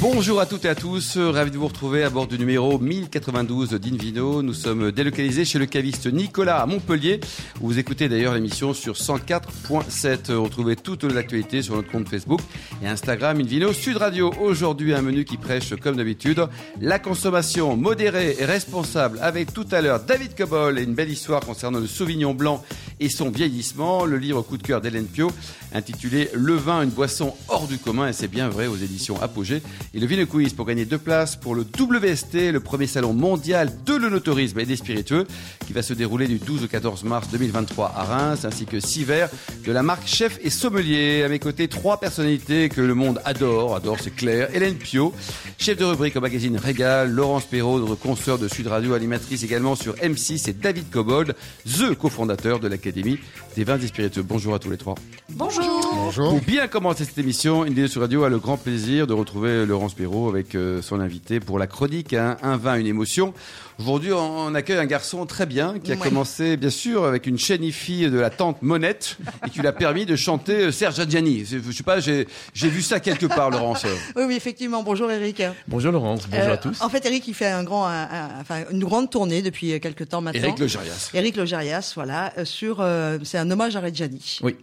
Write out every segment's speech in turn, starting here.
Bonjour à toutes et à tous, ravi de vous retrouver à bord du numéro 1092 d'Invino. Nous sommes délocalisés chez le caviste Nicolas à Montpellier, vous écoutez d'ailleurs l'émission sur 104.7. Retrouvez toute l'actualité sur notre compte Facebook et Instagram Invino Sud Radio. Aujourd'hui, un menu qui prêche, comme d'habitude, la consommation modérée et responsable avec tout à l'heure David Cobol et une belle histoire concernant le Sauvignon blanc et son vieillissement. Le livre coup de cœur d'Hélène Pio, intitulé Le vin, une boisson hors du commun, et c'est bien vrai aux éditions Apogée. Et le Vino Quiz pour gagner deux places pour le WST, le premier salon mondial de l'onotourisme et des spiritueux, qui va se dérouler du 12 au 14 mars 2023 à Reims, ainsi que six verres de la marque Chef et Sommelier. À mes côtés, trois personnalités que le monde adore. Adore, c'est clair. Hélène Pio, chef de rubrique au magazine Régal, Laurence Perrault, notre consoeur de Sud Radio, animatrice également sur M6, et David Cobold, the cofondateur de l'Académie des vins et spiritueux. Bonjour à tous les trois. Bonjour. Bonjour. Pour bien commencer cette émission, une vidéo sur radio a le grand plaisir de retrouver Laurence Perrault avec euh, son invité pour la chronique hein, Un vin, une émotion. Aujourd'hui, on accueille un garçon très bien qui a Ouais. commencé, bien sûr, avec une chaîne IFI de la tante Monette et qui lui a permis de chanter euh, Serge Adjani. Je sais pas, j'ai vu ça quelque part, Laurence. Oui, oui, effectivement. Bonjour Eric. Bonjour Laurence, bonjour Euh, à tous. En fait, Eric, il fait un grand, un- un- enfin, une grande tournée depuis quelques temps maintenant. Éric Logérias. Eric Logérias, voilà, sur, euh, c'est un hommage à Reggiani. Oui,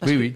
Parce oui, que- oui.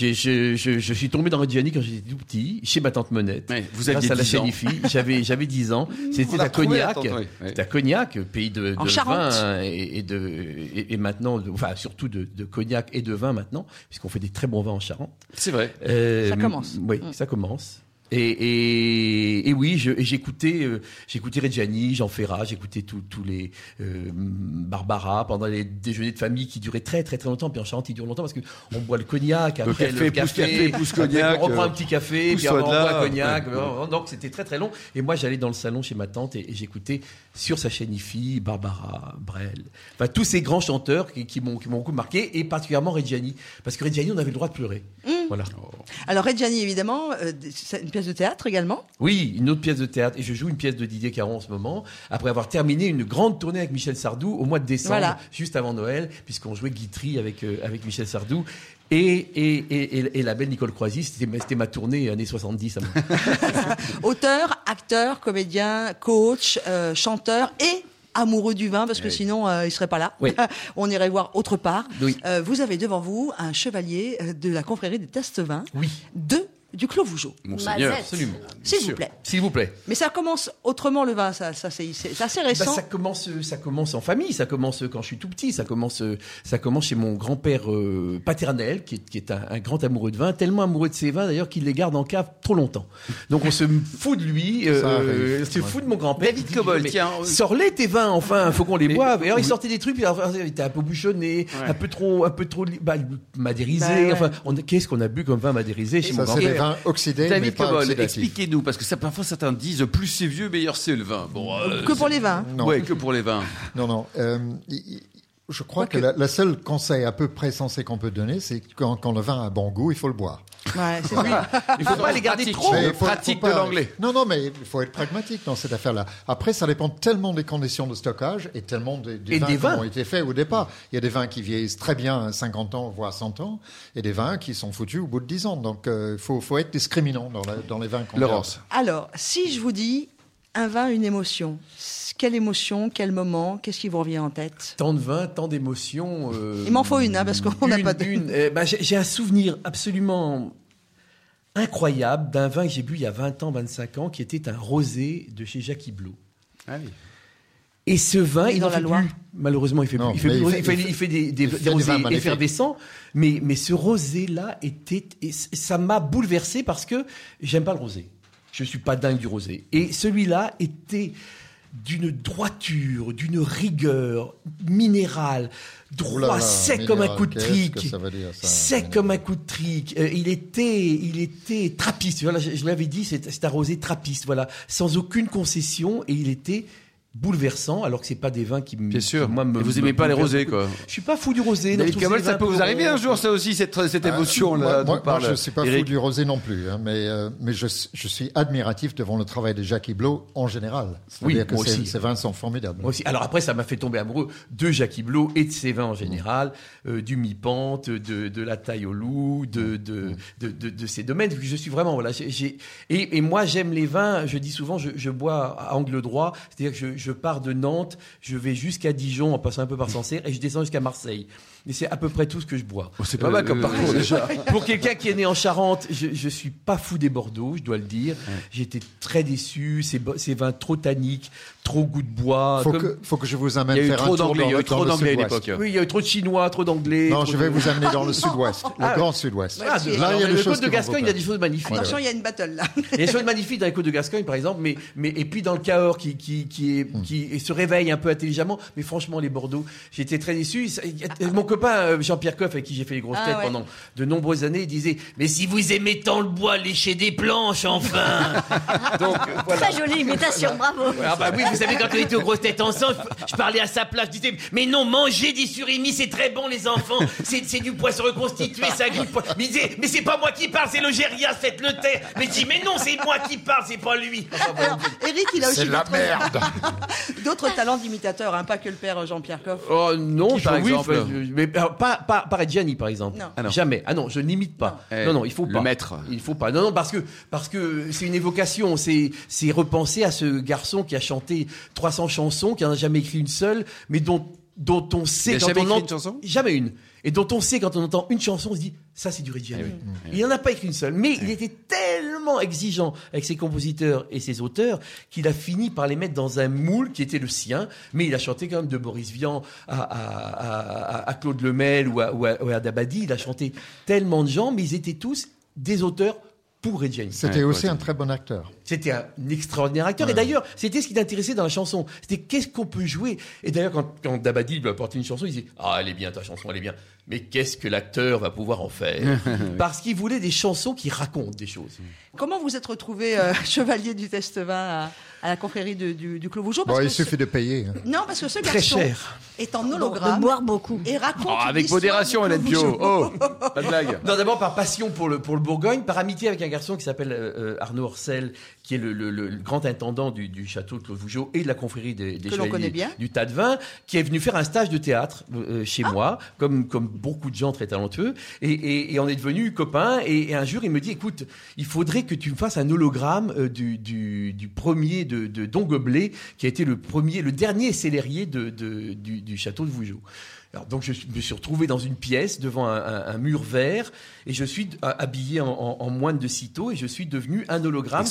Je, je, je suis tombé dans Reggiani quand j'étais tout petit, chez ma tante Monette. Ouais, vous Grâce aviez à la 10 ans. chaîne IFI, j'avais j'avais 10 ans. C'était à Cognac. tante, oui, ouais. C'était à Cognac, pays de, de Charente. vin et, et de et, et maintenant, de- enfin surtout de, de cognac et de vin maintenant, puisqu'on fait des très bons vins en Charente. C'est vrai. Euh, Ça commence. Oui, Mm. ça commence. Et, et, et oui, j'écoutais, euh, j'écoutais Reggiani, Jean Ferrat, j'écoutais tous les euh, Barbara pendant les déjeuners de famille qui duraient très très très longtemps. Puis en Charente, ils durent longtemps parce que on boit le cognac, après café, le pousse café, pousse après, cognac, on reprend euh, un petit café, puis on boit un cognac. ouais. Euh, Donc c'était très très long. Et moi, j'allais dans le salon chez ma tante et, et j'écoutais sur sa chaîne IFI, Barbara, Brel, enfin tous ces grands chanteurs qui, qui m'ont qui m'ont beaucoup marqué et particulièrement Reggiani, parce que Reggiani, on avait le droit de pleurer. Voilà. Alors Reggiani, évidemment, euh, c'est une pièce de théâtre également. Oui, une autre pièce de théâtre. Et je joue une pièce de Didier Caron en ce moment, après avoir terminé une grande tournée avec Michel Sardou au mois de décembre, Voilà. juste avant Noël, puisqu'on jouait Guitry avec, euh, avec Michel Sardou. Et, et, et, la belle Nicole Croisy, c'était ma- tournée années 70. à moi. Auteur, acteur, comédien, coach, euh, chanteur et amoureux du vin, parce que Oui. sinon, euh, il serait pas là. Oui. On irait voir autre part. Oui. Euh, vous avez devant vous un chevalier euh, de la confrérie des tests vins Oui, de du Clos Vougeot. Monseigneur. absolument. S'il vous plaît. S'il vous plaît. Mais ça commence autrement le vin, ça, ça c'est assez Bah, récent. ça commence, ça commence en famille. Ça commence quand je suis tout petit. Ça commence, ça commence chez mon grand-père euh, paternel, qui est, qui est un, un grand amoureux de vin, tellement amoureux de ses vins d'ailleurs qu'il les garde en cave trop longtemps. Donc on se fout de lui, euh, euh, se fout de mon grand-père. David Cobol, tiens, Sors-les tes vins, enfin, faut qu'on les Mais- boive. Et alors il sortait des trucs, puis alors, il était un peu bouchonné, Ouais. un peu trop, un peu trop, bah, madérisé. Bah ouais. Enfin, qu'est-ce qu'on a bu comme vin madérisé chez mon c'est oxydés, mais David pas expliquez-nous, parce que ça, parfois certains disent plus c'est vieux, meilleur c'est le vin. Bon, euh, que pour les vins. Non, Ouais, que pour les vins. non, non. euh, je crois que la, la seule conseil à peu près sensé qu'on peut donner, c'est que quand, quand le vin a bon goût, il faut le boire. Ouais, c'est ça. Il faut pas les garder trop. Mais il faut- pratique faut pas- de l'anglais. Non, non, mais il faut être pragmatique dans cette affaire-là. Après, ça dépend tellement des conditions de stockage et tellement des, des Et vins des qui ont été faits au départ. Il y a des vins qui vieillissent très bien à 50 ans, voire 100 ans, et des vins qui sont foutus au bout de 10 ans. Donc, il faut, faut être discriminant dans, la- dans les vins qu'on Laurence. Alors, si je vous dis un vin, une émotion, quelle émotion, quel moment, qu'est-ce qui vous revient en tête? Tant de vin, tant d'émotions. euh, Il m'en faut une, hein, parce qu'on n'a pas de- une. Eh ben, j'ai j'ai un souvenir absolument incroyable d'un vin que j'ai bu il y a 20 ans, 25 ans, qui était un rosé de chez Jacques Iblot. Allez. Et ce vin, Et il dans la Loire plus. Malheureusement, il fait Non, plus. Il fait, plus il rosé. fait- il fait, il fait- il fait des, des, il des fait des rosés effervescents. Mais, mais ce rosé-là était, et ça m'a bouleversé parce que j'aime pas le rosé. Je suis pas dingue du rosé. Et celui-là était d'une droiture, d'une rigueur minérale, droit, Ouh là là, sec comme un coup de trique, dire, ça, sec comme un coup de trique. Euh, il était, il était trappiste. Voilà, je, je l'avais dit, c'est c'est un rosé trappiste. Voilà, sans aucune concession, et il était bouleversants, alors que c'est pas des vins qui me. Bien sûr. qui, moi, me- Et vous me aimez pas les rosés, quoi. Je suis pas fou du rosé. non, David ces ça peut vous arriver un jour, ça aussi, cette, cette émotion là. Moi, moi, moi, parle je ne suis pas Eric. fou du rosé non plus, hein, mais, euh, mais je, je suis admiratif devant le travail de Jacques Hiblot en général. Oui, que moi aussi. Ces vins sont formidables. Moi aussi. Alors après, ça m'a fait tomber amoureux de Jacques Blot et de ses vins en général, euh, du mi-pente, de, de la taille au loup, de, de, de, de, de ces domaines. Je suis vraiment, voilà. j'ai- j'ai- et, et moi, j'aime les vins. Je dis souvent, je, je bois à angle droit. C'est-à-dire que je, je pars de Nantes, je vais jusqu'à Dijon en passant un peu par Sancerre et je descends jusqu'à Marseille. Et c'est à peu près tout ce que je bois. Oh, c'est pas mal comme Euh, parcours, déjà. Pour quelqu'un qui est né en Charente, je, je suis pas fou des Bordeaux, je dois le dire. Été très déçu. Ces, vins trop tanniques, trop goût de bois. faut comme- que, faut que je vous amène Il y a eu faire trop un tour d'anglais, il y dans a le- eu trop dans d'anglais à sud-ouest. l'époque. Oui, il y a eu trop de Chinois, trop d'Anglais. Non, trop je vais de- vous amener dans le sud-ouest, le Ah, grand sud-ouest. Ah, Là, il y a des le choses côte de Gascogne, il y a des choses magnifiques. Attention, il y a une battle là. Il y a des choses magnifiques dans les côtes de Gascogne, par exemple, mais, mais et puis dans le Cahors qui qui qui, est, qui se réveille un peu intelligemment, mais franchement les Bordeaux, j'étais très déçu. Ça- il y a- Mon copain euh, Jean-Pierre Coff, avec qui j'ai fait les grosses Ah, têtes ouais. pendant de nombreuses années, disait mais si vous aimez tant le bois, léchez des planches enfin. Donc euh, voilà. Très jolie imitation, bravo. Ah bah oui, vous savez, quand on était aux grosses têtes ensemble, je, parlais à sa place, je disais, mais non, mangez des surimi, c'est très bon les enfants, c'est c'est du poisson reconstitué, ça pas. Mais il disait, mais c'est pas moi qui parle, c'est le Gérias, faites-le taire. Mais je dis, mais non, c'est moi qui parle, c'est pas lui. Alors, Eric, il a C'est aussi d'autres- merde. d'autres talents d'imitateur, hein, pas que le père Jean-Pierre Coff. Oh non, par oui, exemple je- mais pas pas pas Reggiani par exemple. Non. Ah non. Jamais. Ah non, je n'imite pas. Eh, Non non, il faut le pas. maître. Il faut pas. Non non, parce que parce que c'est une évocation, c'est c'est repenser à ce garçon qui a chanté 300 chansons, qui en a jamais écrit une seule, mais dont dont on sait Il a quand jamais on écrit ent- une chanson Jamais une. Et dont on sait quand on entend une chanson, on se dit ça c'est du Reggiani. Eh Il n'en a pas écrit une seule, mais il était tellement exigeant avec ses compositeurs et ses auteurs qu'il a fini par les mettre dans un moule qui était le sien. Mais il a chanté quand même de Boris Vian à, à- à- à Claude Lemel ou à, ou à- ou à Dabadi. Il a chanté tellement de gens, mais ils étaient tous des auteurs pour Reggiani. C'était Ouais, aussi ouais, un très bon acteur. C'était un extraordinaire acteur. Et d'ailleurs, c'était ce qui l'intéressait dans la chanson. C'était qu'est-ce qu'on peut jouer. Et d'ailleurs, quand, quand Dabadi lui apportait une chanson, il disait Ah, elle est bien ta chanson, elle est bien. Mais qu'est-ce que l'acteur va pouvoir en faire Parce qu'il voulait des chansons qui racontent des choses. Comment vous êtes retrouvé euh, chevalier du test vin à, à la confrérie de- du, du Clos Vougeot parce Bon, il que ce- suffit de payer. Non, parce que ce Très garçon cher. est en De hologramme boire beaucoup. et raconte Oh, avec modération, Hélène Pio. Oh, pas de blague. Non, d'abord par passion pour le, pour le Bourgogne, par amitié avec un garçon qui s'appelle euh, euh, Arnaud Orcel, qui est le, le- le- grand intendant du, du château de Claude Vougeot et de la confrérie des, des chevaliers du tas de vin, qui est venu faire un stage de théâtre euh, chez Ah. moi, comme, comme beaucoup de gens très talentueux. Et, et, et on est devenus copains. Et, et un jour, il me dit, écoute, il faudrait que tu me fasses un hologramme euh, du, du, du premier de, de Don Gobelet, qui a été le premier, le dernier célérier de, de- du, du château de Vougeot. Alors, donc je me suis retrouvé dans une pièce devant un, un- un mur vert et je suis habillé en, en, en moine de citeaux et je suis devenu un hologramme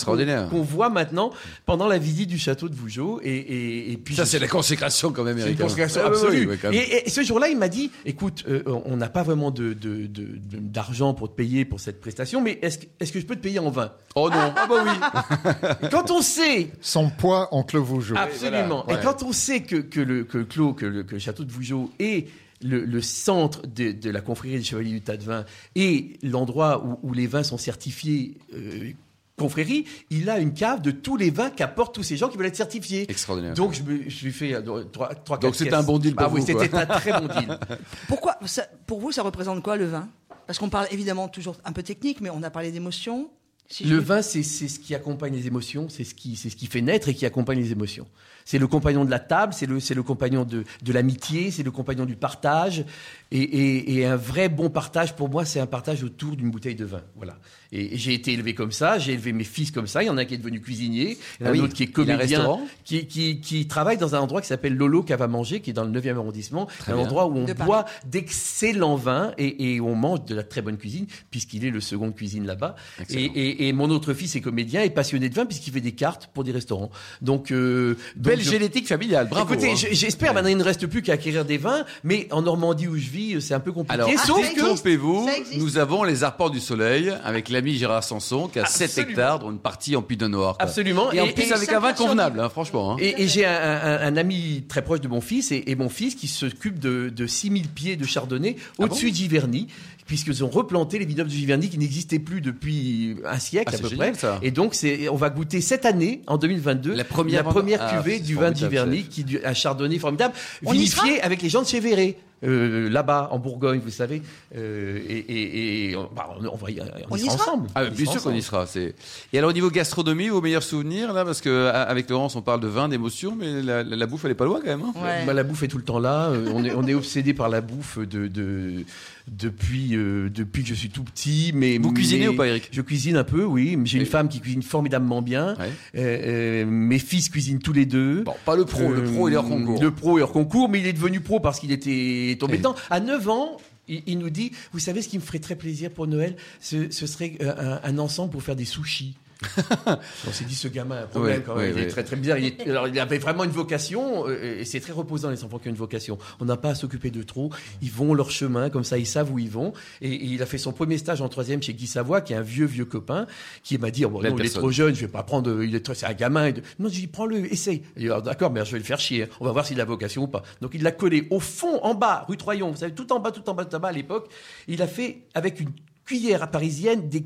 qu'on voit maintenant pendant la visite du château de Vougeot et, et, et puis Ça, c'est suis- la consécration quand même, Eric. consécration Ah, absolue. oui, oui, quand même. et, et ce jour-là, il m'a dit, écoute, euh, on n'a pas vraiment de, de- de- de- d'argent pour te payer pour cette prestation, mais est-ce, que- est-ce que je peux te payer en vin? Oh non. Ah bah oui. Quand on sait Son poids en Clos Vougeot. Absolument. voilà. Et quand on sait que, que le, que le Clos, que le, que le château de Vougeot est le, le centre de, de la confrérie des Chevaliers du Tas de Vin et l'endroit où, où les vins sont certifiés euh, confrérie, il a une cave de tous les vins qu'apportent tous ces gens qui veulent être certifiés. Extraordinaire. Donc je, me, je lui fais euh, trois, trois Donc c'était un bon deal pour ah vous, c'était un très bon deal. Pourquoi ça- Pour vous, ça représente quoi le vin? Parce qu'on parle évidemment toujours un peu technique, mais on a parlé d'émotion. Si Le vin, c'est ce qui accompagne les émotions, c'est ce qui, ce qui fait naître et qui accompagne les émotions. C'est le compagnon de la table, c'est le, le compagnon de, de l'amitié, c'est le compagnon du partage. Et, et, et un vrai bon partage, pour moi, c'est un partage autour d'une bouteille de vin. Voilà. Et, et j'ai été élevé comme ça, j'ai élevé mes fils comme ça. Il y en a un qui est devenu cuisinier, il y en a oui, un autre qui est comédien, qui, qui, qui travaille dans un endroit qui s'appelle Lolo Cave à manger, qui est dans le 9e arrondissement. Très un bien. endroit où on De boit d'excellents vins et, et on mange de la très bonne cuisine, puisqu'il est le second cuisine là-bas. Et. Et, et mon autre fils est comédien et passionné de vin puisqu'il fait des cartes pour des restaurants. Donc, euh, donc Belle je- génétique familiale. Bravo. Écoutez, hein. j'espère maintenant il ne reste plus qu'à acquérir des vins, mais en Normandie où je vis, c'est un peu compliqué. Alors, Ah, sauf que. Trompez-vous, nous avons les arpents du soleil avec l'ami Gérard Sanson qui a 7 Absolument. hectares, dont une partie en Pinot Noir. quoi. Absolument. Et, en Et- plus et avec un vin convenable, hein, franchement. hein. Et, et j'ai un, un- un ami très proche de mon fils et, et mon fils qui s'occupe de, de 6000 pieds de chardonnay Ah au-dessus bon d'Giverny puisqu'ils ont replanté les vignobles de Giverny qui n'existaient plus depuis un siècle Ah, à peu génial, près. ça. Et donc, c'est, on va goûter cette année, en 2022, La première la première Ah, cuvée du vin de formidable, Giverny, chef. qui un chardonnay formidable, On vinifié avec les gens de chez Véret. euh, là-bas en Bourgogne, vous savez, euh, et, et- et on, bah, on- on va y, on On y sera sera ensemble. Ah, bien sûr qu'on y sera. C'est... Et alors au niveau gastronomie, vos meilleurs souvenirs là, parce que avec Laurence on parle de vin, d'émotion, mais la, la- la bouffe elle est pas loin quand même. hein. Ouais. Bah, la bouffe est tout le temps là. Euh, on est, on est obsédé par la bouffe de, de- depuis, euh, depuis que je suis tout petit. Mais, Vous cuisinez mais- ou pas, Eric Je cuisine un peu, oui. J'ai Et- une femme qui cuisine formidablement bien. Ouais. Euh, euh, mes fils cuisinent tous les deux. Bon, pas le pro, le pro hors Euh, concours. Le pro est hors concours, mais il est devenu pro parce qu'il était tombé Et- dedans. À 9 ans, il, nous dit, vous savez ce qui me ferait très plaisir pour Noël, ce, ce serait un, un ensemble pour faire des sushis. On s'est dit, ce gamin a un problème Ouais, quand même. ouais, il est très très bizarre. Il, est- alors, il avait vraiment une vocation, euh, et c'est très reposant les enfants qui ont une vocation. On n'a pas à s'occuper de trop. Ils vont leur chemin, comme ça ils savent où ils vont. Et, et il a fait son premier stage en troisième chez Guy Savoie, qui est un vieux vieux copain, qui m'a dit, oh, bon, non, il est trop jeune, je vais pas prendre, il est trop- c'est un gamin. Non, j'ai dit, prends-le, essaye. Il dit, Alors, d'accord, mais je vais le faire chier. hein. On va voir s'il a vocation ou pas. Donc il l'a collé au fond, en bas, rue Troyon. Vous savez, tout en bas, tout en bas, tout en bas à l'époque. Il a fait avec une cuillère à parisienne des,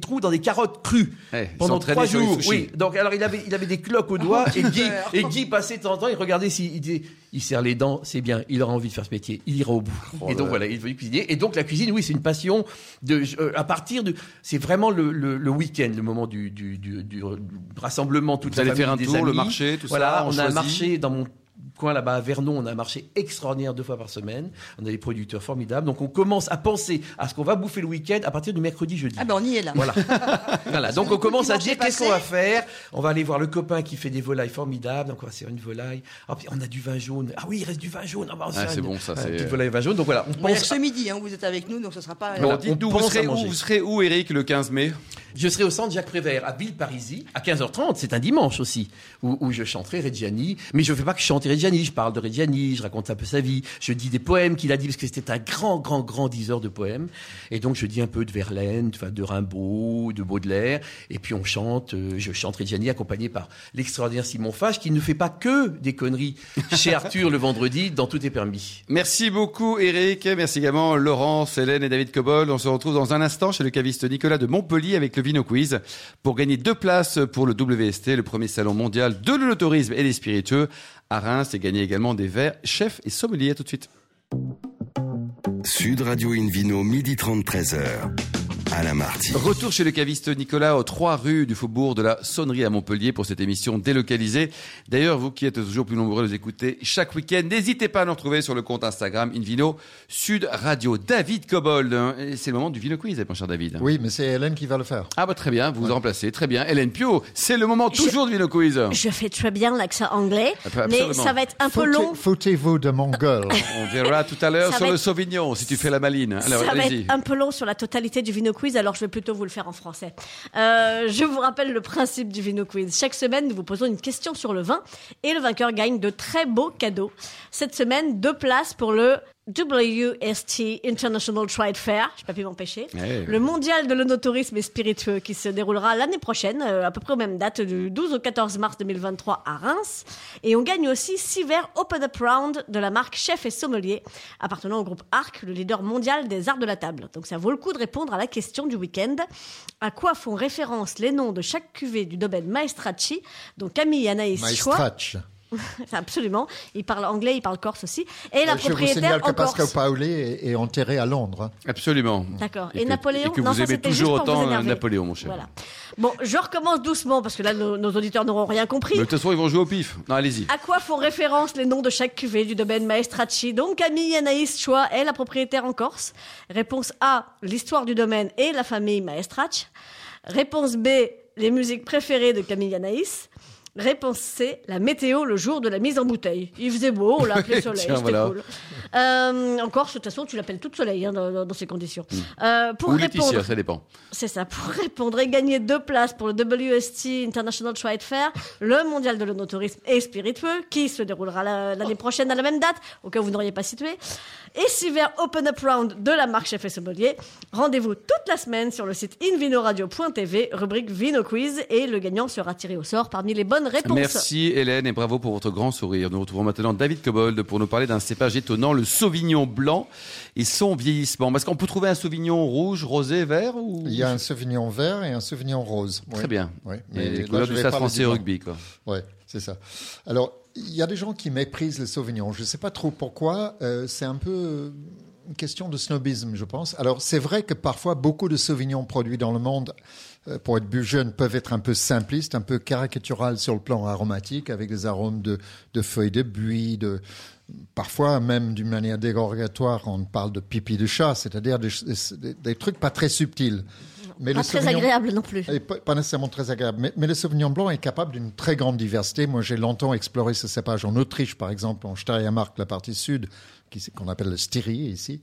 trous dans des carottes crues ils pendant trois jours. Oui. Donc alors il avait il avait des cloques aux doigts et Guy et Guy passait de temps en temps il regardait s'il il disait il serre les dents c'est bien il aura envie de faire ce métier il ira au bout. Oh et donc là. voilà il est devenu cuisinier et donc la cuisine oui c'est une passion de euh, à partir de c'est vraiment le, le, le week-end le moment du du, du, du rassemblement toute Vous la allez faire famille, un des tour, le amis. marché, tout ça, voilà on on a un marché dans mon coin là-bas à Vernon, on a un marché extraordinaire deux fois par semaine. On a des producteurs formidables. Donc on commence à penser à ce qu'on va bouffer le week-end à partir du mercredi, jeudi. Ah ben on y est là. Voilà. voilà. Donc on commence à dire est qu'est-ce qu'on va faire. On va aller voir le copain qui fait des volailles formidables. Donc on va se faire une volaille. Ah, puis on a du vin jaune. Ah oui, il reste du vin jaune. Ah, bah, on va se Ah, faire c'est bon, ça, une petite volaille vin jaune. Donc voilà, on Bon, il y a que pense. ce midi, hein, vous êtes avec nous, donc ce sera pas. Voilà, on vous pense serez, où, vous serez où, Eric, le 15 mai? Je serai au centre Jacques Prévert à Villeparisis à 15h30. C'est un dimanche aussi où, où je chanterai Reggiani. Mais je ne fais pas que chanter Je parle de Reggiani. Je raconte un peu sa vie. Je dis des poèmes qu'il a dit parce que c'était un grand, grand, grand diseur de poèmes. Et donc je dis un peu de Verlaine, de Rimbaud, de Baudelaire. Et puis on chante. euh, je chante Reggiani accompagné par l'extraordinaire Simon Fage qui ne fait pas que des conneries chez Arthur le vendredi dans Tout est permis. Merci beaucoup, Eric. Merci également Laurence, Hélène et David Cobol. On se retrouve dans un instant chez le caviste Nicolas de Montpellier avec le Vino Quiz pour gagner deux places pour le WST, le premier salon mondial de l'autorisme et des spiritueux à Reims et gagner également des verres chef et sommelier. Tout de suite. Sud Radio Invino, midi 30, 13h. Alain Marty. Retour chez le caviste Nicolas aux trois rues du faubourg de la Sonnerie à Montpellier pour cette émission délocalisée. D'ailleurs, vous qui êtes toujours plus nombreux à nous écouter chaque week-end, n'hésitez pas à nous retrouver sur le compte Instagram Invino Sud Radio. David Cobold, hein, c'est le moment du Vino Quiz, mon cher David. Oui, mais c'est Hélène qui va le faire. Ah bah très bien, vous vous remplacez, très bien. Hélène Pio, c'est le moment toujours du Vino Quiz. Je fais très bien l'accent anglais, mais Absolument. ça va être un peu Foutez- long. Foutez-vous de mon gueule. On verra tout à l'heure sur le Sauvignon, si tu fais la maline. Alors, ça va être un peu long sur la totalité du Vino Quiz, alors je vais plutôt vous le faire en français. Euh, je vous rappelle le principe du Vino Quiz. Chaque semaine, nous vous posons une question sur le vin et le vainqueur gagne de très beaux cadeaux. Cette semaine, deux places pour le WST International Trade Fair, je peux pas pu m'empêcher. Ouais. Le mondial de l'onotourisme et spiritueux qui se déroulera l'année prochaine, euh, à peu près aux mêmes dates, du 12 au 14 mars 2023 à Reims. Et on gagne aussi six verres Open Up Round de la marque Chef et Sommelier, appartenant au groupe Arc, le leader mondial des arts de la table. Donc ça vaut le coup de répondre à la question du week-end. À quoi font référence les noms de chaque cuvée du domaine Maestracci, dont Camille et Anaïs. C'est Absolument. Il parle anglais, il parle corse aussi. Et la Euh, Je vous propriétaire signale que en Pascal Corse. Paoli est, est enterré à Londres. hein. Absolument. D'accord. Et Et, que- Napoléon et que Non, vous ça, aimez toujours vous autant, euh. Napoléon, mon cher. Voilà. Bon, je recommence doucement parce que là, nos, nos auditeurs n'auront rien compris. Mais de toute façon, ils vont jouer au pif. Non, allez-y. À quoi font référence les noms de chaque cuvée du domaine Maestracci? Donc Camille Anaïs Choix est la propriétaire en Corse. Réponse A, l'histoire du domaine et la famille Maestracci. Réponse B, les musiques préférées de Camille Anaïs. Réponse C, la météo le jour de la mise en bouteille. Il faisait beau, on l'a appelé soleil, c'était voilà. cool. Euh, en Corse, de toute façon, tu l'appelles toute soleil hein, dans, ces conditions. Euh, pour Ou répondre, Laetitia, ça dépend. c'est ça, pour répondre et gagner deux places pour le WST International Trade Fair, le mondial de l'onotourisme et spiritueux, qui se déroulera la- l'année prochaine à la même date, au cas où vous n'auriez pas situé, et six verres Open Up Round de la marque Chef et Sommelier. Rendez-vous toute la semaine sur le site invinoradio.tv, rubrique Vino Quiz, et le gagnant sera tiré au sort parmi les bonnes réponse. Merci Hélène et bravo pour votre grand sourire. Nous retrouvons maintenant David Cobold pour nous parler d'un cépage étonnant, le Sauvignon blanc et son vieillissement. Parce qu'on peut trouver un Sauvignon rouge, rosé, vert ou... Il y a un Sauvignon vert et un Sauvignon rose. Très Oui. bien. Oui, Et mais les là, couleurs du stade français rugby, quoi. Ouais, c'est ça. Alors, il y a des gens qui méprisent le Sauvignon. Je ne sais pas trop pourquoi. Euh, c'est un peu une question de snobisme, je pense. Alors, c'est vrai que parfois, beaucoup de Sauvignons produits dans le monde, pour être bu jeune, peuvent être un peu simplistes, un peu caricatural sur le plan aromatique, avec des arômes de, de feuilles de buis, de parfois même d'une manière dérogatoire, on parle de pipi de chat, c'est-à-dire des, des- des trucs pas très subtils. Mais Pas très agréable non plus. pas, pas nécessairement très agréable. Mais, mais le Sauvignon blanc est capable d'une très grande diversité. Moi, j'ai longtemps exploré ce cépage en Autriche, par exemple, en Steiermark, la partie sud, qu'on appelle le Styrie ici,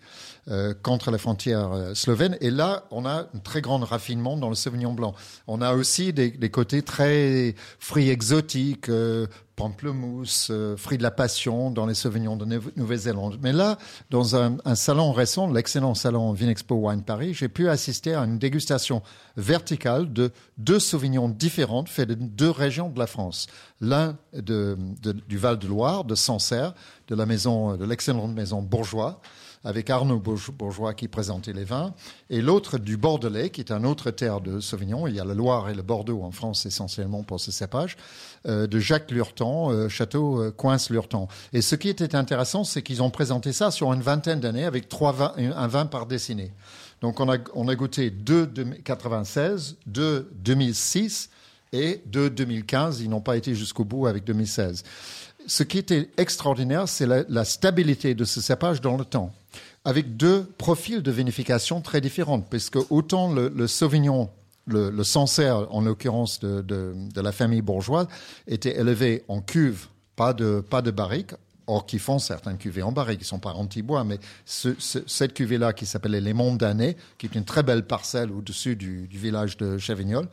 euh, contre la frontière euh, slovène. Et là, on a un très grand raffinement dans le Sauvignon blanc. On a aussi des, côtés très fruits exotiques, euh, pamplemousse, fruits de la passion dans les Sauvignons de Nou- Nouvelle-Zélande. Mais là, dans un, salon récent, l'excellent salon Vinexpo Wine Paris, j'ai pu assister à une dégustation verticale de deux Sauvignons différents faits de deux régions de la France. L'un du Val-de-Loire, de Sancerre, de la maison, de l'excellente maison Bourgeois, avec Arnaud Bourge- Bourgeois qui présentait les vins, et l'autre du Bordelais, qui est un autre terre de Sauvignon. Il y a le Loire et le Bordeaux en France essentiellement pour ce cépage, euh, de Jacques Lurton, euh, château euh, Coince-Lurton. Et ce qui était intéressant, c'est qu'ils ont présenté ça sur une vingtaine d'années avec trois un vin par décennie. Donc on a, on a goûté deux de 96, deux 2006 et deux 2015. Ils n'ont pas été jusqu'au bout avec 2016. Ce qui était extraordinaire, c'est la, stabilité de ce cépage dans le temps, avec deux profils de vinification très différents, puisque autant le, Sauvignon, le, Sancerre, en l'occurrence de, la famille bourgeoise, était élevé en cuve, pas de, pas de barrique, Or, qui font certaines cuvées en barrique, qui sont pas anti-bois, mais ce- ce- cette cuvée-là qui s'appelait les Monts d'Année, qui est une très belle parcelle au-dessus du, du village de Chavignol,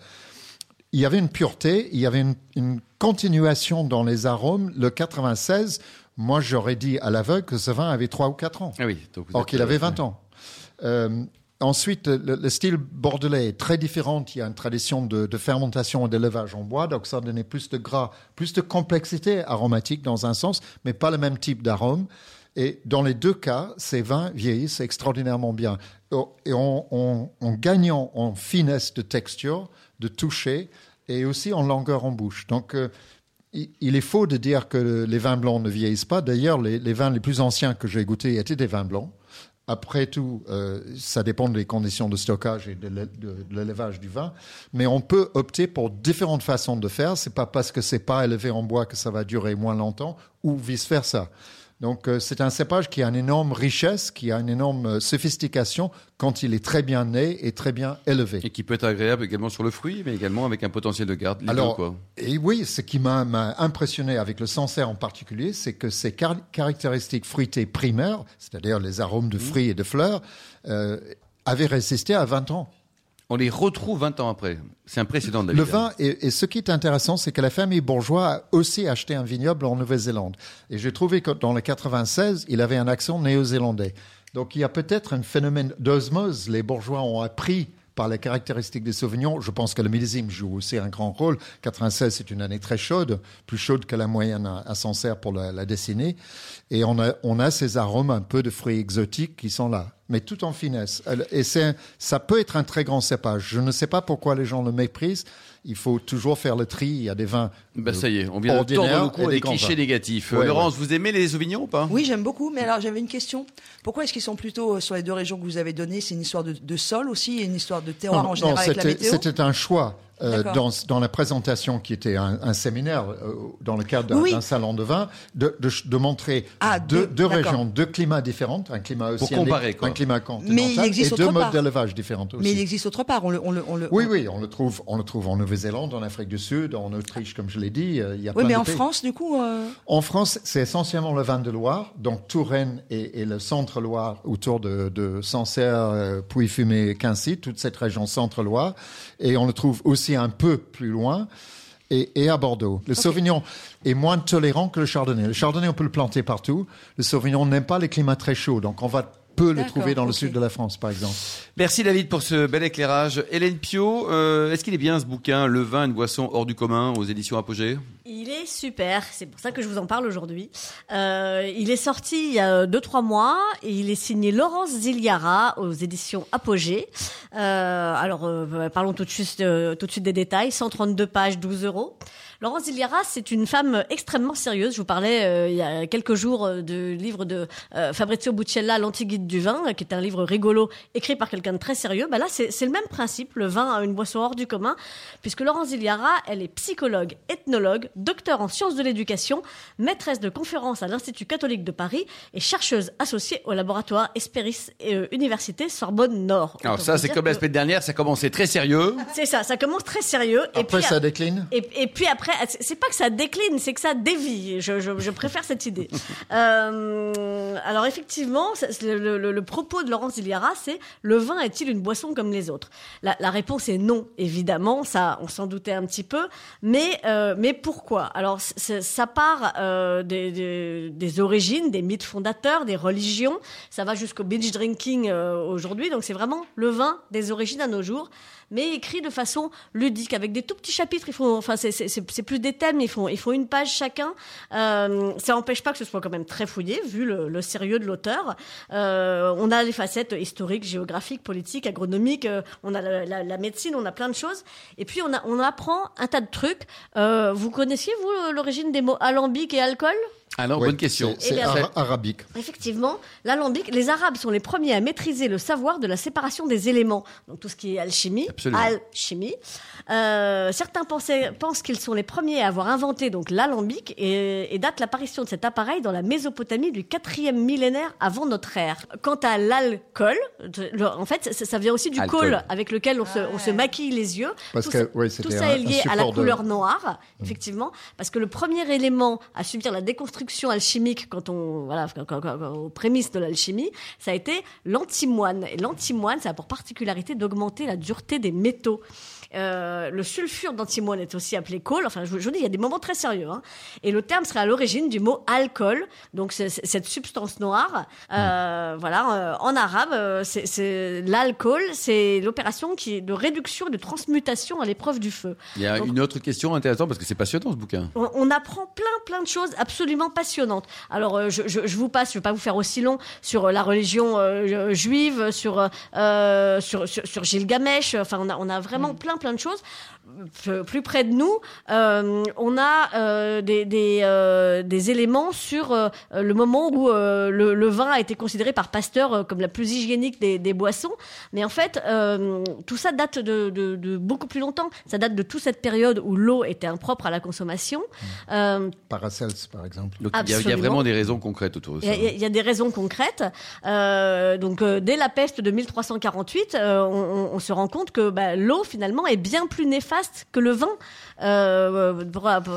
il y avait une pureté, il y avait une, une continuation dans les arômes. Le 96, moi j'aurais dit à l'aveugle que ce vin avait 3 ou 4 ans. Ah oui. donc Or qu'il euh, avait 20 ans. Euh, ensuite, le, le style bordelais est très différent. Il y a une tradition de, de fermentation et d'élevage en bois, donc ça donnait plus de gras, plus de complexité aromatique dans un sens, mais pas le même type d'arôme. Et dans les deux cas, ces vins vieillissent extraordinairement bien. Et en, en- en gagnant en finesse de texture, de toucher, et aussi en longueur en bouche. Donc, euh, il est faux de dire que les vins blancs ne vieillissent pas. D'ailleurs, les, vins les plus anciens que j'ai goûtés étaient des vins blancs. Après tout, euh, ça dépend des conditions de stockage et de l'élevage du vin. Mais on peut opter pour différentes façons de faire. C'est pas parce que c'est pas élevé en bois que ça va durer moins longtemps ou vice versa. Donc, euh, c'est un cépage qui a une énorme richesse, qui a une énorme euh, sophistication quand il est très bien né et très bien élevé. Et qui peut être agréable également sur le fruit, mais également avec un potentiel de garde. Alors, quoi. et oui, ce qui m'a impressionné avec le Sancerre en particulier, c'est que ses car- caractéristiques fruitées primaires, c'est-à-dire les arômes Mmh. de fruits et de fleurs, euh, avaient résisté à 20 ans. On les retrouve 20 ans après. C'est impressionnant, David. Le vin, et, et ce qui est intéressant, c'est que la famille Bourgeois a aussi acheté un vignoble en Nouvelle-Zélande. Et j'ai trouvé que dans le 96, il avait un accent néo-zélandais. Donc il y a peut-être un phénomène d'osmose. Les Bourgeois ont appris par les caractéristiques des Sauvignons. Je pense que le millésime joue aussi un grand rôle. 96, c'est une année très chaude, plus chaude que la moyenne à, à Sancerre pour la, la décennie. Et on a, on a ces arômes un peu de fruits exotiques qui sont là, mais tout en finesse. Et c'est, ça peut être un très grand cépage. Je ne sais pas pourquoi les gens le méprisent. Il faut toujours faire le tri. Il y a des vins. Bah, ça y est, on vient de ordinaires tordre le cou des clichés vins. négatifs. Ouais, Laurence, vous aimez les Sauvignons ou pas? Oui, j'aime beaucoup. Mais alors, j'avais une question. Pourquoi est-ce qu'ils sont plutôt euh, sur les deux régions que vous avez données C'est une histoire de, de sol aussi et une histoire de terroir Non, en non, général avec la météo? c'était un choix. Euh, dans, dans la présentation qui était un, un séminaire euh, dans le cadre d'un, Oui, salon de vin, de, de, de montrer Ah, deux, régions, deux climats différents, un climat océanique, comparer, quoi. un climat continental, Mais il existe et deux autre modes part. d'élevage différents aussi. Mais il existe autre part. On le, on le, on le- Oui, on- oui, on le trouve, on le trouve en Nouvelle-Zélande, en Afrique du Sud, en Autriche, comme je l'ai dit. euh, Il y a Oui, plein mais de en pays. France, du coup. euh, En France, c'est essentiellement le vin de Loire, donc Touraine et, et le centre-Loire autour de, de Sancerre, euh, Puy-Fumé, Quincy, toute cette région centre-Loire. Et on le trouve aussi un peu plus loin. Et, et à Bordeaux. Le Sauvignon est moins tolérant que le Chardonnay. Le Chardonnay, on peut le planter partout. Le Sauvignon n'aime pas les climats très chauds. Donc, on va, peut le trouver dans le sud de la France, par exemple. Merci David pour ce bel éclairage. Hélène Pio, euh, est-ce qu'il est bien ce bouquin, Le vin, une boisson hors du commun, aux éditions Apogée? Il est super, c'est pour ça que je vous en parle aujourd'hui. Euh, il est sorti il y a 2-3 mois et il est signé Laurence Ziliara aux éditions Apogée. Euh, alors euh, parlons tout de, suite, euh, tout de suite des détails, 132 pages, 12 euros. Laurence Ziliara, c'est une femme extrêmement sérieuse. Je vous parlais euh, il y a quelques jours du livre de euh, Fabrizio Buccella, Du vin, euh, qui est un livre rigolo écrit par quelqu'un de très sérieux. Bah là, c'est le même principe, le vin a une boisson hors du commun, puisque Laurence Ziliara, elle est psychologue, ethnologue, docteur en sciences de l'éducation, maîtresse de conférences à l'Institut catholique de Paris et chercheuse associée au laboratoire Esperis euh, Université Sorbonne Nord. Alors ça, c'est comme la que- semaine dernière, ça commençait très sérieux. C'est ça, ça commence très sérieux. et Après, puis, ça décline et, et puis après, c'est pas que ça décline, c'est que ça dévie. Je, je, je préfère cette idée. Euh, alors effectivement, c'est le, propos de Laurence Iliara, c'est le vin est-il une boisson comme les autres? La, réponse est non, évidemment. Ça, on s'en doutait un petit peu. Mais euh, mais pourquoi? Alors ça part euh, des, origines, des mythes fondateurs, des religions. Ça va jusqu'au binge drinking euh, aujourd'hui. Donc c'est vraiment le vin des origines à nos jours mais écrit de façon ludique, avec des tout petits chapitres. Enfin, c'est- plus des thèmes, ils font, ils font une page chacun. Ça n'empêche pas que ce soit quand même très fouillé, vu le, sérieux de l'auteur. On a les facettes historiques, géographiques, politiques, agronomiques, euh, on a la, médecine, on a plein de choses. Et puis, on, on apprend un tas de trucs. Euh, vous connaissiez, vous, l'origine des mots alambic et alcool? Ah Oui, bonne question. C'est c'est Eh ara- arabique. Effectivement, l'alambic, les Arabes sont les premiers à maîtriser le savoir de la séparation des éléments, donc tout ce qui est alchimie, Absolument. alchimie. Euh, certains pensaient- pensent qu'ils sont les premiers à avoir inventé donc l'alambic et, et datent l'apparition de cet appareil dans la Mésopotamie du 4e millénaire avant notre ère. Quant à l'alcool, en fait, ça, ça vient aussi du Alcool. col avec lequel on, se, on se maquille les yeux. Parce tout que, ça, tout est lié à la de- couleur noire, effectivement, parce que le premier élément à subir la déconstruction alchimique quand on voilà aux prémices de l'alchimie, ça a été l'antimoine. Et l'antimoine, ça a pour particularité d'augmenter la dureté des métaux. Euh, le sulfure d'antimoine est aussi appelé col. Enfin, je vous je vous dis, il y a des moments très sérieux. hein. Et le terme serait à l'origine du mot alcool, donc c'est- cette substance noire. Euh, Voilà, euh, en arabe, c'est- l'alcool, c'est l'opération qui est de réduction et de transmutation à l'épreuve du feu. Il y a Donc- une autre question intéressante parce que c'est passionnant ce bouquin. On, on apprend plein plein de choses absolument passionnantes. Alors je, je, je vous passe, je vais pas vous faire aussi long sur la religion euh, juive, sur, sur sur sur Gilgamesh. Enfin on a on a vraiment plein plein de choses. Plus près de nous, euh, on a euh, des des, euh, des éléments sur euh, le moment où euh, le, le vin a été considéré par Pasteur euh, comme la plus hygiénique des, des boissons. Mais en fait, euh, tout ça date de, de, de beaucoup plus longtemps. Ça date de toute cette période où l'eau était impropre à la consommation. Euh, Paracels, par exemple. Donc il y, a, il y a Absolument. vraiment des raisons concrètes autour de il y, ça. a- il y a des raisons concrètes. Euh, donc, euh, dès la peste de 1348, euh, on, on- on se rend compte que bah, l'eau, finalement, est bien plus néfaste que le vin euh,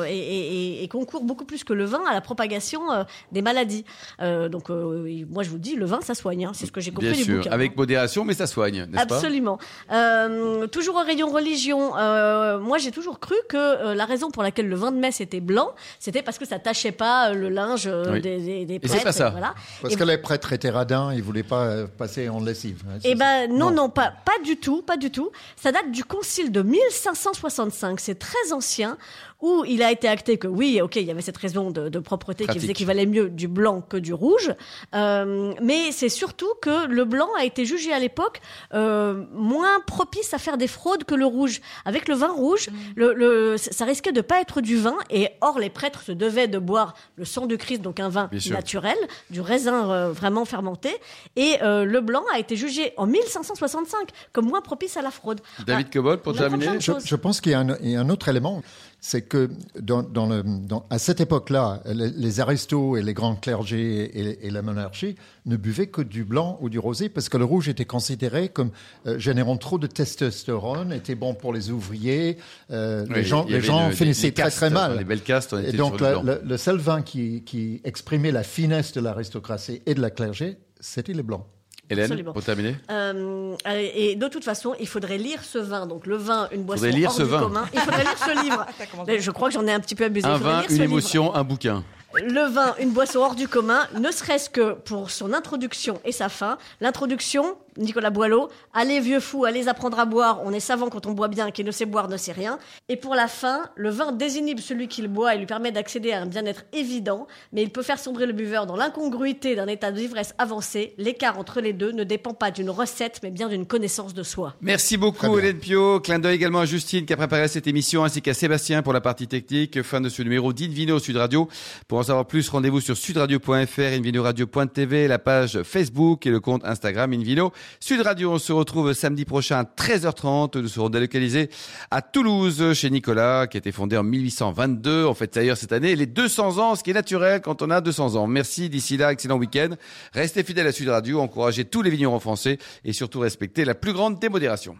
et, et- et concourt beaucoup plus que le vin à la propagation euh, des maladies. Euh, donc, euh, moi, je vous dis, le vin, ça soigne. hein. C'est ce que j'ai compris Bien du sûr, bouquin. avec modération, mais ça soigne, n'est-ce pas? Absolument. Euh, toujours au rayon religion, euh, moi j'ai toujours cru que euh, la raison pour laquelle le vin de messe était blanc, c'était parce que ça tachait pas le linge Oui. des, des, des Et c'est prêtres. pas ça. Voilà. Parce Et- que les prêtres étaient radins, ils voulaient pas passer en lessive. hein, Eh ben non, non, pas, pas du tout, pas du tout. Ça date du concile de 1565, c'est très ancien, où il a été acté que oui, ok, il y avait cette raison de, de propreté qui faisait qu'il valait mieux du blanc que du rouge, Euh, mais c'est surtout que le blanc a été jugé à l'époque euh, moins propice à faire des fraudes que le rouge. Avec le vin rouge, le, le- ça risquait de pas être du vin, et or les prêtres se devaient de boire le sang du Christ, donc un vin Bien sûr. naturel, du raisin euh, vraiment fermenté, et euh, le blanc a été jugé en 1565 comme moins propice à la fraude. David Ah, Cobol, pour terminer. Je, je pense qu'il y a un autre élément, c'est que dans, dans le, dans- à cette époque-là, les, les aristos et les grands clergés et, et la monarchie ne buvaient que du blanc ou du rosé parce que le rouge était considéré comme euh, générant trop de testostérone, était bon pour les ouvriers. euh, Oui, les gens, les gens finissaient très très mal. Les belles castes, on Et donc, sur le, le- le seul vin qui, qui exprimait la finesse de l'aristocratie et de la clergé, c'était les blancs. Hélène, Absolument. pour terminer Euh, et de toute façon, il faudrait lire ce vin. Donc le vin, une boisson Faudrait lire hors ce du vin. commun. Il faudrait lire ce livre. Mais je crois que j'en ai un petit peu abusé. Un vin, lire une ce émotion, un bouquin. Le vin, une boisson hors du commun, ne serait-ce que pour son introduction et sa fin. L'introduction, Nicolas Boileau, allez vieux fou, allez apprendre à boire, on est savant quand on boit bien, qui ne sait boire ne sait rien. Et pour la fin, le vin désinhibe celui qui le boit et lui permet d'accéder à un bien-être évident, mais il peut faire sombrer le buveur dans l'incongruité d'un état d'ivresse avancé. L'écart entre les deux ne dépend pas d'une recette, mais bien d'une connaissance de soi. Merci beaucoup Hélène Pio. Clin d'œil également à Justine qui a préparé cette émission ainsi qu'à Sébastien pour la partie technique. Fin de ce numéro d'Invino Sud Radio. Pour en savoir plus, rendez-vous sur sudradio.fr, invinoradio.tv, la page Facebook et le compte Instagram Invino Sud Radio. On se retrouve samedi prochain à 13h30. Nous serons délocalisés à Toulouse chez Nicolas qui a été fondé en 1822. On fête d'ailleurs cette année les 200 ans, ce qui est naturel quand on a 200 ans. Merci. D'ici là, excellent week-end. Restez fidèles à Sud Radio. Encouragez tous les vignerons français et surtout respectez la plus grande démodération.